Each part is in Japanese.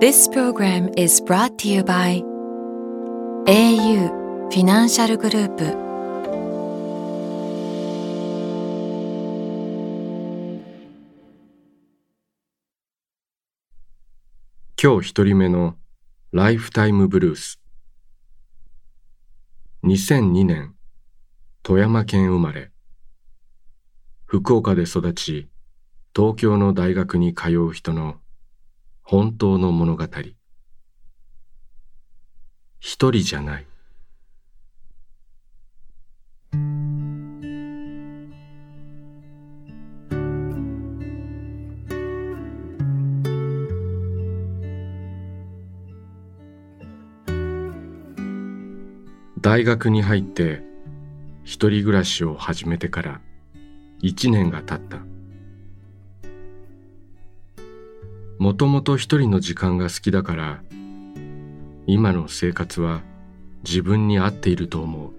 This program is brought to you by au フィナンシャルグループ今日一人目のライフタイムブルース。2002年富山県生まれ。福岡で育ち東京の大学に通う人の本当の物語。一人じゃない。大学に入って一人暮らしを始めてから一年が経った。もともと一人の時間が好きだから今の生活は自分に合っていると思う。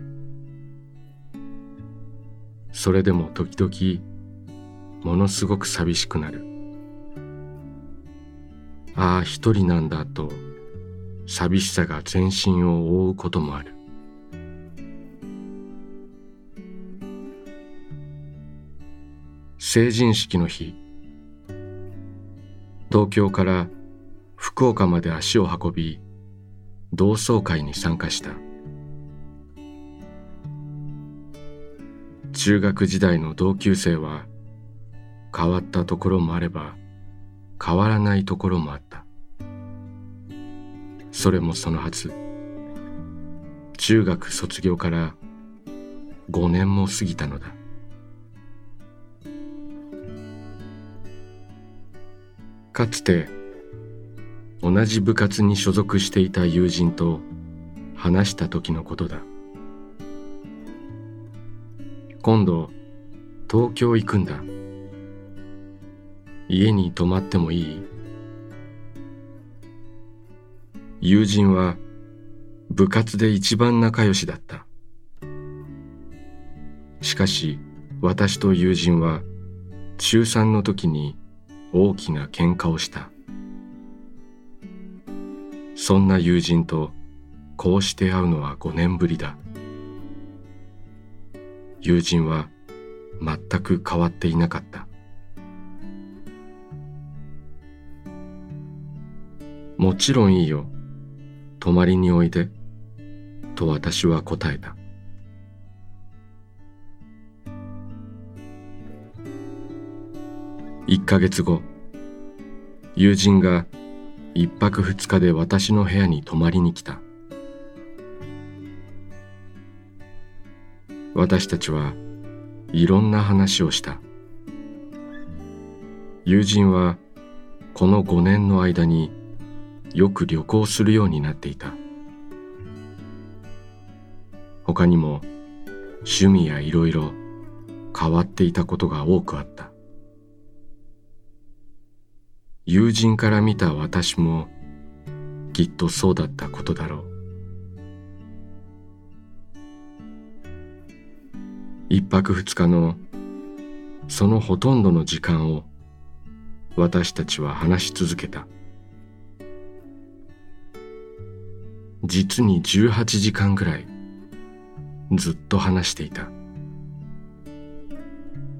それでも時々ものすごく寂しくなる。ああ一人なんだと寂しさが全身を覆うこともある。成人式の日東京から福岡まで足を運び同窓会に参加した。中学時代の同級生は変わったところもあれば変わらないところもあった。それもそのはず。中学卒業から5年も過ぎたのだ。かつて同じ部活に所属していた友人と話した時のことだ。今度東京行くんだ。家に泊まってもいい？友人は部活で一番仲良しだった。しかし私と友人は中3の時に大きな喧嘩をした。そんな友人とこうして会うのは5年ぶりだ。友人は全く変わっていなかった。もちろんいいよ。泊まりにおいで。と私は答えた。1ヶ月後友人が一泊二日で私の部屋に泊まりに来た。私たちはいろんな話をした。友人はこの5年の間によく旅行するようになっていた。他にも趣味やいろいろ変わっていたことが多くあった。友人から見た私もきっとそうだったことだろう。一泊二日のそのほとんどの時間を私たちは話し続けた。実に18時間ぐらいずっと話していた。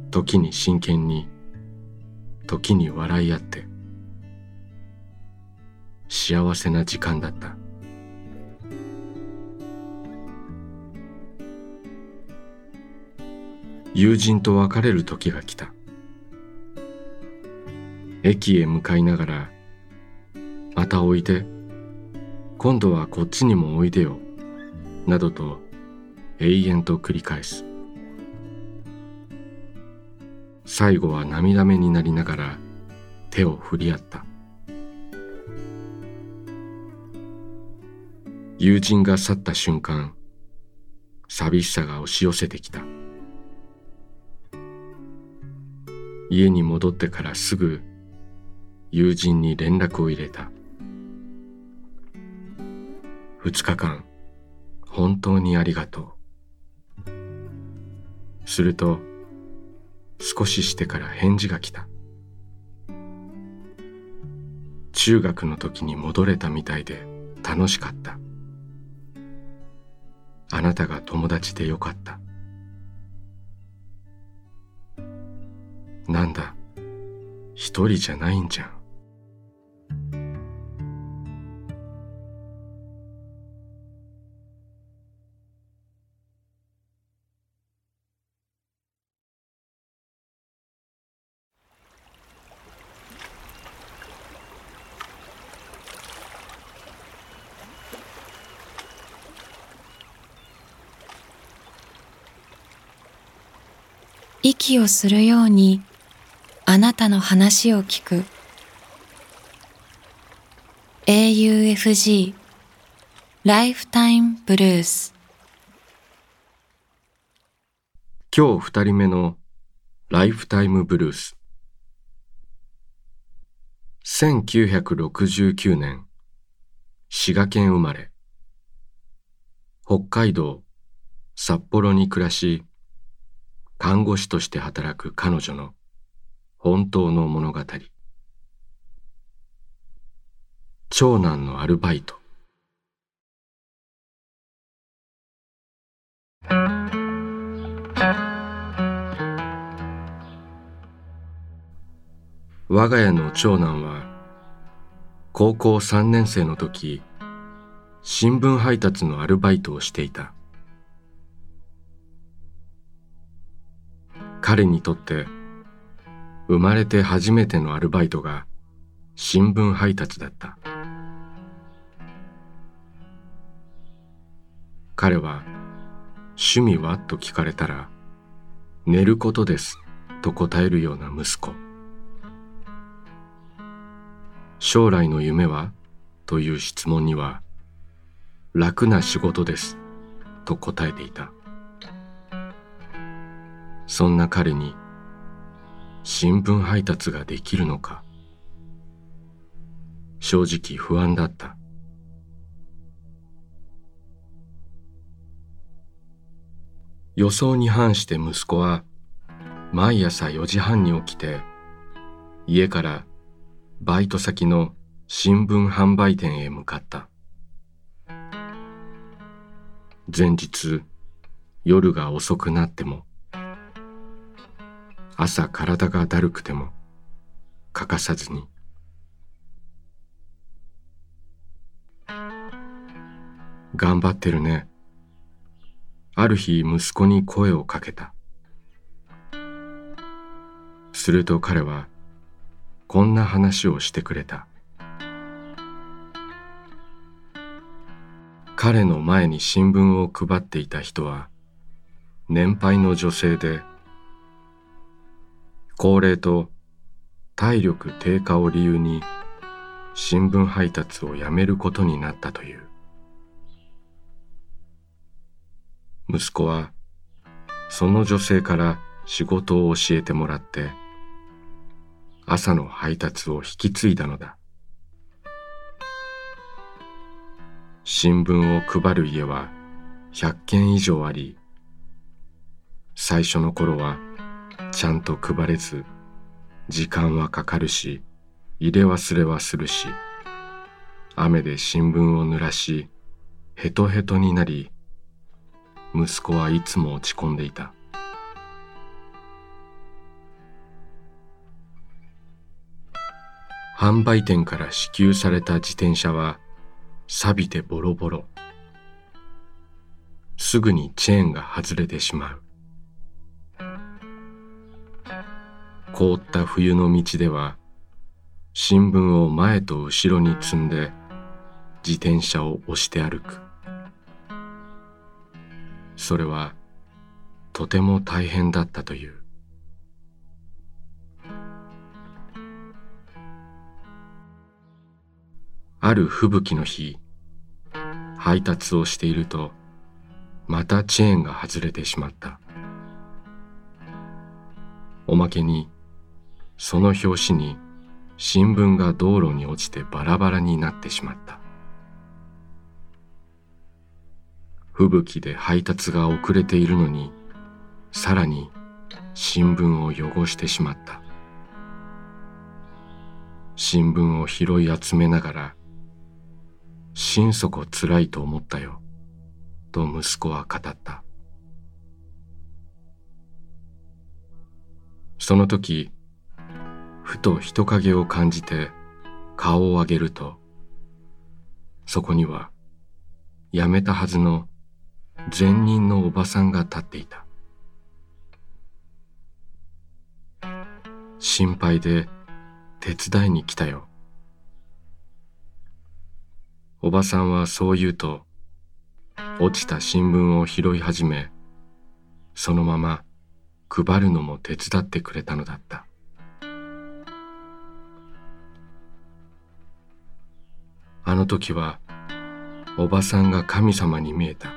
時に真剣に時に笑い合って。幸せな時間だった。友人と別れる時が来た。駅へ向かいながら「またおいで。今度はこっちにもおいでよ」などと永遠と繰り返す。最後は涙目になりながら手を振り合った。友人が去った瞬間寂しさが押し寄せてきた。家に戻ってからすぐ友人に連絡を入れた。二日間本当にありがとう。すると少ししてから返事が来た。中学の時に戻れたみたいで楽しかった。あなたが友達でよかった。なんだ？一人じゃないんじゃん。息をするようにあなたの話を聞く。AUFG ライフタイムブルース今日二人目のライフタイムブルース1969年滋賀県生まれ。北海道札幌に暮らし看護師として働く彼女の本当の物語。長男のアルバイト。我が家の長男は高校3年生の時新聞配達のアルバイトをしていた。彼にとって生まれて初めてのアルバイトが新聞配達だった。彼は「趣味は?」と聞かれたら「寝ることです」と答えるような息子。将来の夢は？という質問には楽な仕事ですと答えていた。そんな彼に新聞配達ができるのか？正直不安だった。予想に反して息子は毎朝4時半に起きて家からバイト先の新聞販売店へ向かった。前日夜が遅くなっても朝体がだるくても欠かさずに。頑張ってるね。ある日息子に声をかけた。すると彼はこんな話をしてくれた。彼の前に新聞を配っていた人は年配の女性で高齢と体力低下を理由に新聞配達をやめることになったという。息子はその女性から仕事を教えてもらって朝の配達を引き継いだのだ。新聞を配る家は100軒以上あり最初の頃はちゃんと配れず時間はかかるし入れ忘れはするし雨で新聞を濡らしヘトヘトになり息子はいつも落ち込んでいた。販売店から支給された自転車は錆びてボロボロ。すぐにチェーンが外れてしまう。凍った冬の道では新聞を前と後ろに積んで自転車を押して歩く。それはとても大変だったという。ある吹雪の日配達をしているとまたチェーンが外れてしまった。おまけにその拍子に新聞が道路に落ちてバラバラになってしまった。吹雪で配達が遅れているのにさらに新聞を汚してしまった。新聞を拾い集めながら心底つらいと思ったよと息子は語った。その時ふと人影を感じて顔を上げるとそこには辞めたはずの前任のおばさんが立っていた。心配で手伝いに来たよ。おばさんはそう言うと落ちた新聞を拾い始めそのまま配るのも手伝ってくれたのだった。あの時はおばさんが神様に見えた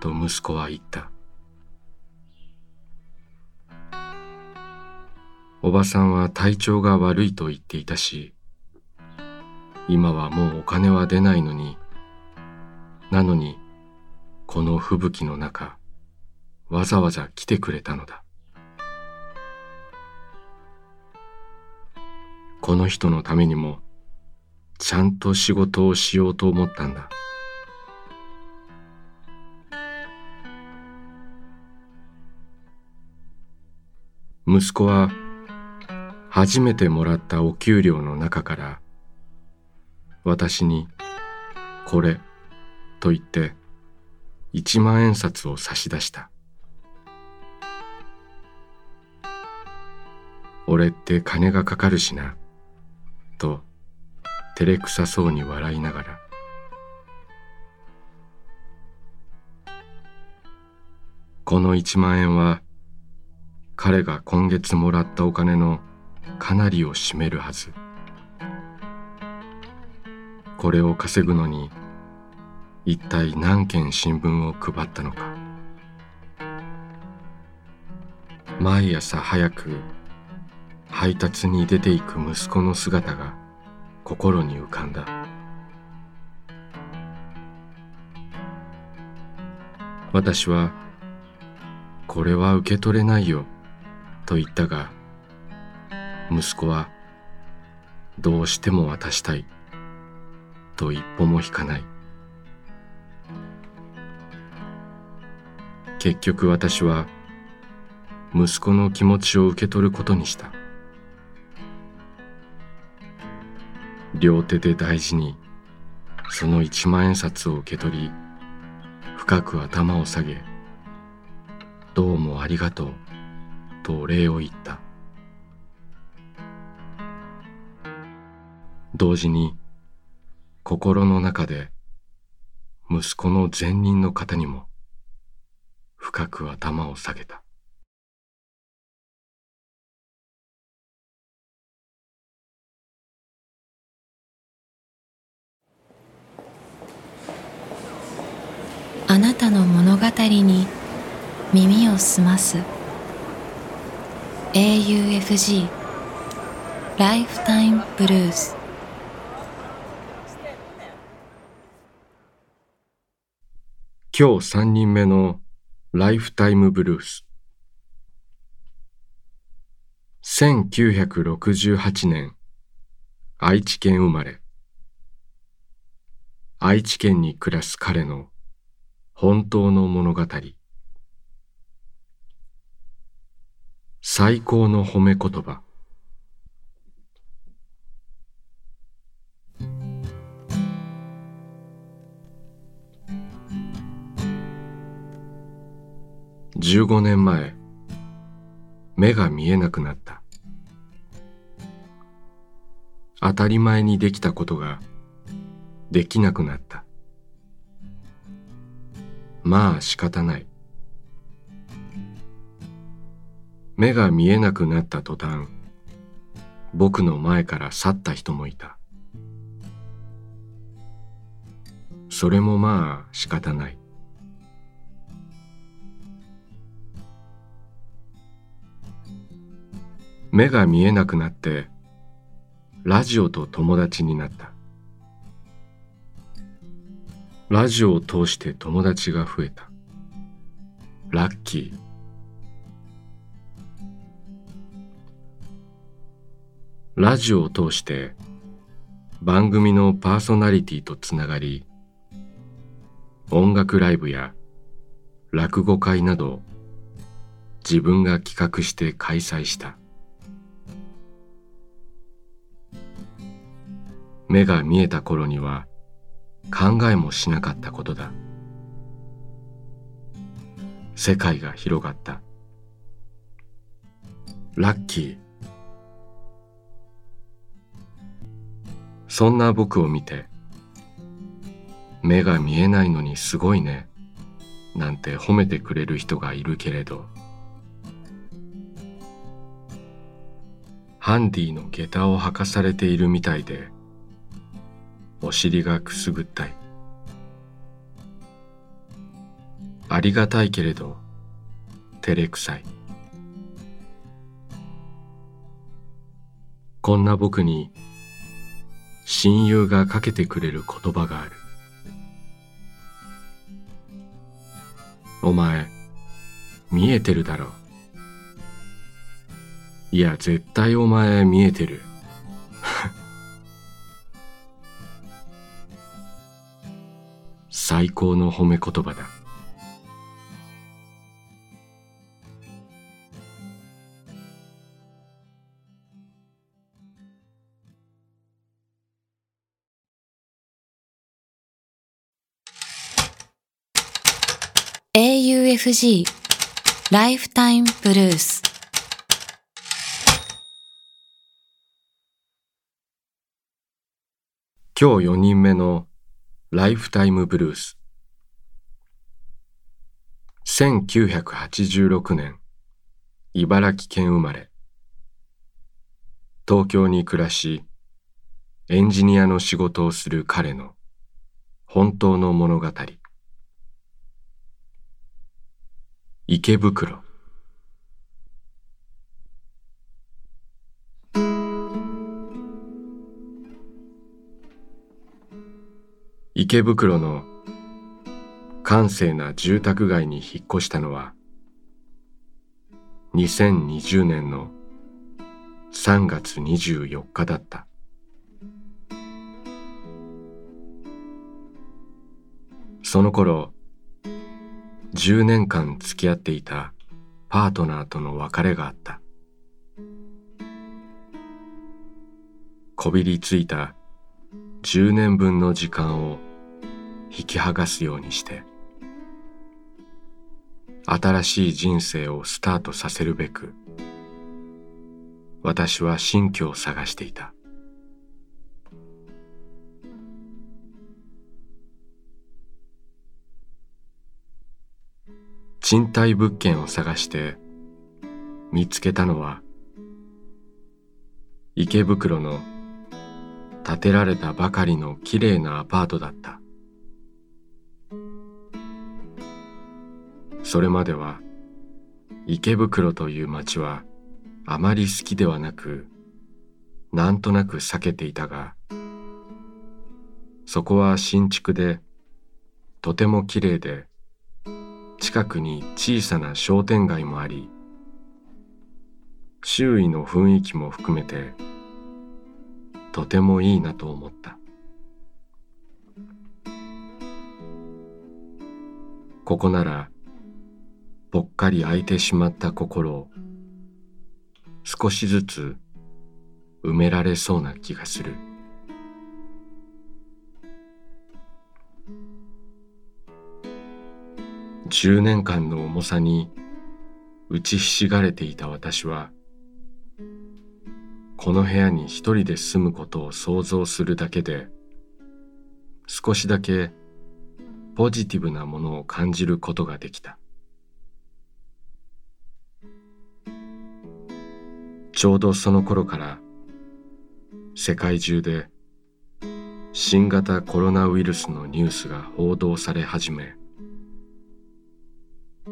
と息子は言った。おばさんは体調が悪いと言っていたし今はもうお金は出ないのになのにこの吹雪の中わざわざ来てくれたのだ。この人のためにもちゃんと仕事をしようと思ったんだ。息子は初めてもらったお給料の中から私に「これ」と言って一万円札を差し出した。俺って金がかかるしなと照れくさそうに笑いながら。この一万円は彼が今月もらったお金のかなりを占めるはず。これを稼ぐのに一体何件新聞を配ったのか。毎朝早く配達に出ていく息子の姿が心に浮かんだ。私は「これは受け取れないよ」と言ったが息子は「どうしても渡したい」と一歩も引かない。結局私は息子の気持ちを受け取ることにした。両手で大事にその一万円札を受け取り深く頭を下げ「どうもありがとう」とお礼を言った。同時に心の中で息子の前任の方にも深く頭を下げたあなたの物語に耳を澄ます。AUFG ライフタイムブルース今日三人目のライフタイムブルース。1968年愛知県生まれ。愛知県に暮らす彼の本当の物語。最高の褒め言葉。15年前目が見えなくなった。当たり前にできたことができなくなった。まあ仕方ない。目が見えなくなった途端僕の前から去った人もいた。それもまあ仕方ない。目が見えなくなってラジオと友達になった。ラジオを通して友達が増えた。ラッキー。ラジオを通して番組のパーソナリティとつながり音楽ライブや落語会など自分が企画して開催した。目が見えた頃には考えもしなかったことだ。世界が広がった。ラッキー。そんな僕を見て目が見えないのにすごいねなんて褒めてくれる人がいるけれど。ハンディの下駄を履かされているみたいでお尻がくすぐったい。ありがたいけれど照れくさい。こんな僕に親友がかけてくれる言葉がある。お前見えてるだろ。ういや絶対お前見えてる。最高の褒め言葉だ「AUFG ライフタイムブルース」今日4人目のライフタイムブルース1986年茨城県生まれ。東京に暮らしエンジニアの仕事をする彼の本当の物語。池袋。池袋の閑静な住宅街に引っ越したのは2020年の3月24日だった。その頃10年間付き合っていたパートナーとの別れがあった。こびりついた10年分の時間を引き剥がすようにして新しい人生をスタートさせるべく私は新居を探していた。賃貸物件を探して見つけたのは池袋の建てられたばかりのきれいなアパートだった。それまでは池袋という街はあまり好きではなくなんとなく避けていたがそこは新築でとてもきれいで近くに小さな商店街もあり周囲の雰囲気も含めてとてもいいなと思った。ここならぽっかり空いてしまった心を少しずつ埋められそうな気がする。10年間の重さに打ちひしがれていた私はこの部屋に一人で住むことを想像するだけで少しだけポジティブなものを感じることができた。ちょうどその頃から世界中で新型コロナウイルスのニュースが報道され始め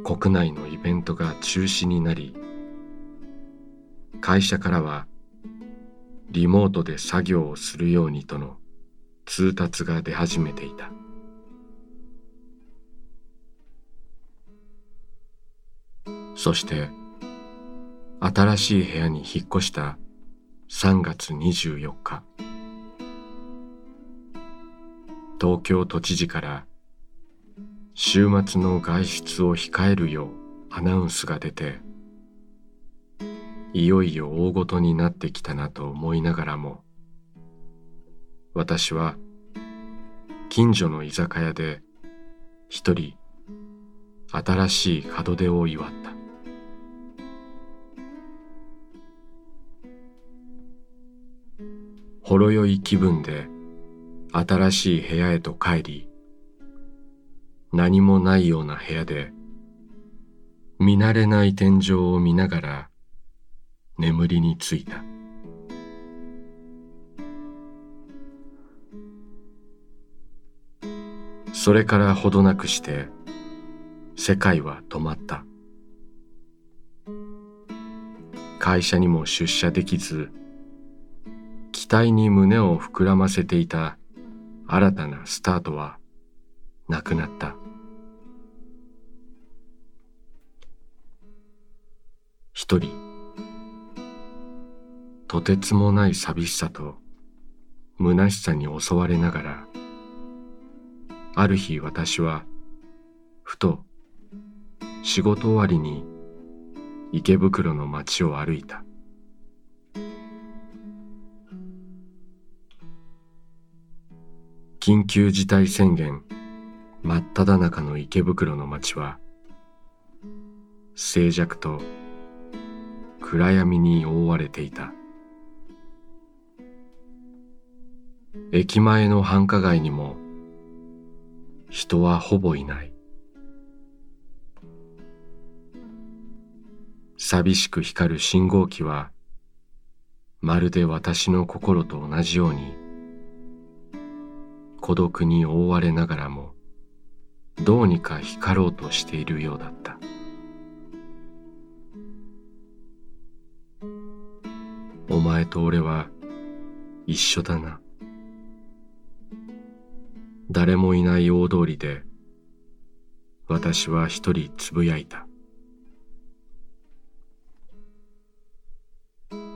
国内のイベントが中止になり会社からはリモートで作業をするようにとの通達が出始めていた。そして新しい部屋に引っ越した3月24日。東京都知事から週末の外出を控えるようアナウンスが出ていよいよ大ごとになってきたなと思いながらも私は近所の居酒屋で一人新しい門出を祝った。ほろ酔い気分で新しい部屋へと帰り何もないような部屋で見慣れない天井を見ながら眠りについた。それからほどなくして世界は止まった。会社にも出社できず期待に胸を膨らませていた新たなスタートはなくなった。一人とてつもない寂しさと虚しさに襲われながらある日私はふと仕事終わりに池袋の街を歩いた。緊急事態宣言。真っ只中の池袋の街は静寂と暗闇に覆われていた。駅前の繁華街にも人はほぼいない。寂しく光る信号機はまるで私の心と同じように孤独に覆われながらもどうにか光ろうとしているようだった。お前と俺は一緒だな。誰もいない大通りで私は一人つぶやいた。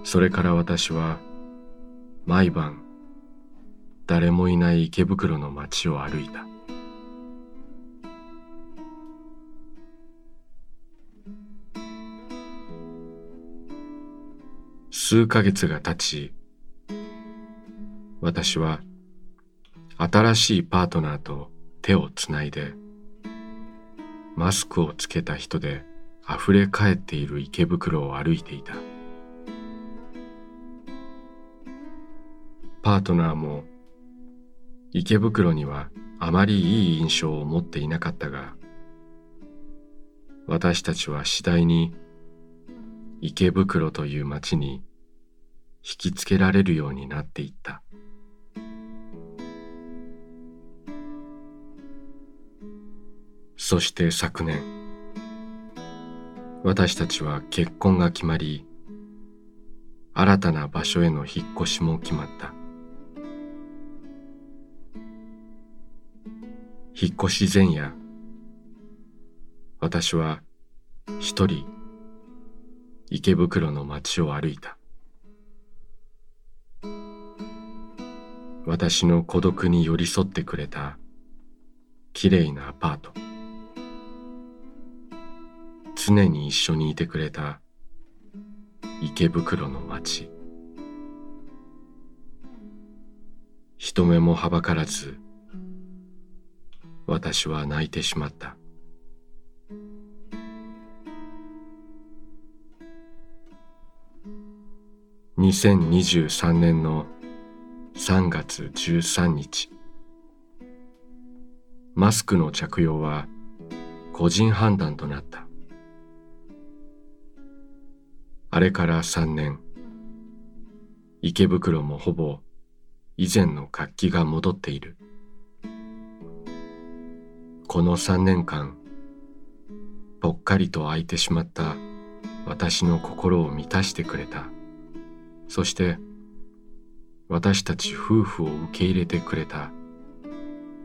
それから私は毎晩誰もいない池袋の街を歩いた。数ヶ月が経ち私は新しいパートナーと手をつないでマスクをつけた人で溢れ返っている池袋を歩いていた。パートナーも池袋にはあまりいい印象を持っていなかったが私たちは次第に池袋という街に引きつけられるようになっていった。そして昨年私たちは結婚が決まり新たな場所への引っ越しも決まった。引っ越し前夜。私は一人池袋の街を歩いた。私の孤独に寄り添ってくれたきれいなアパート。常に一緒にいてくれた池袋の街。人目もはばからず私は泣いてしまった。2023年の3月13日。マスクの着用は個人判断となった。あれから3年。池袋もほぼ以前の活気が戻っている。この三年間ぽっかりと空いてしまった私の心を満たしてくれた。そして私たち夫婦を受け入れてくれた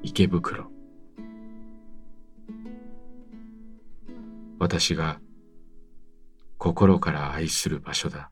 池袋。私が心から愛する場所だ。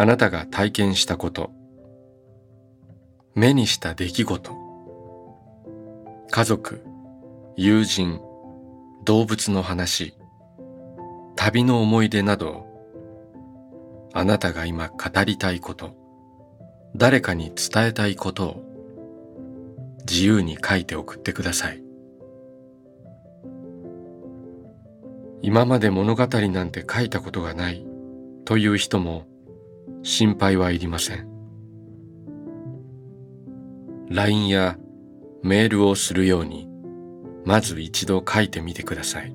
あなたが体験したこと、目にした出来事、家族、友人、動物の話、旅の思い出など、あなたが今語りたいこと、誰かに伝えたいことを。自由に書いて送ってください。今まで物語なんて書いたことがない。という人も心配はいりません。LINE やメールをするようにまず一度書いてみてください。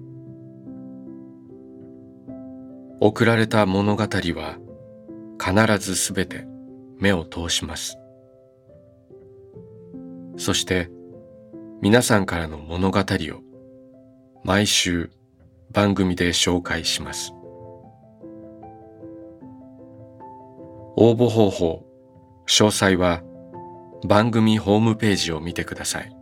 送られた物語は必ずすべて目を通します。そして皆さんからの物語を毎週番組で紹介します。応募方法、詳細は番組ホームページを見てください。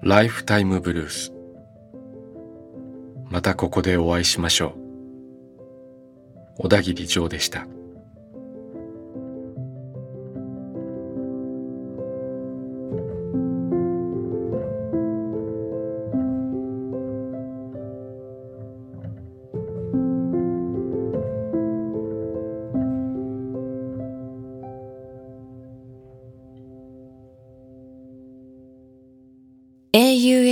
ライフタイムブルース。またここでお会いしましょう。小田切城でした。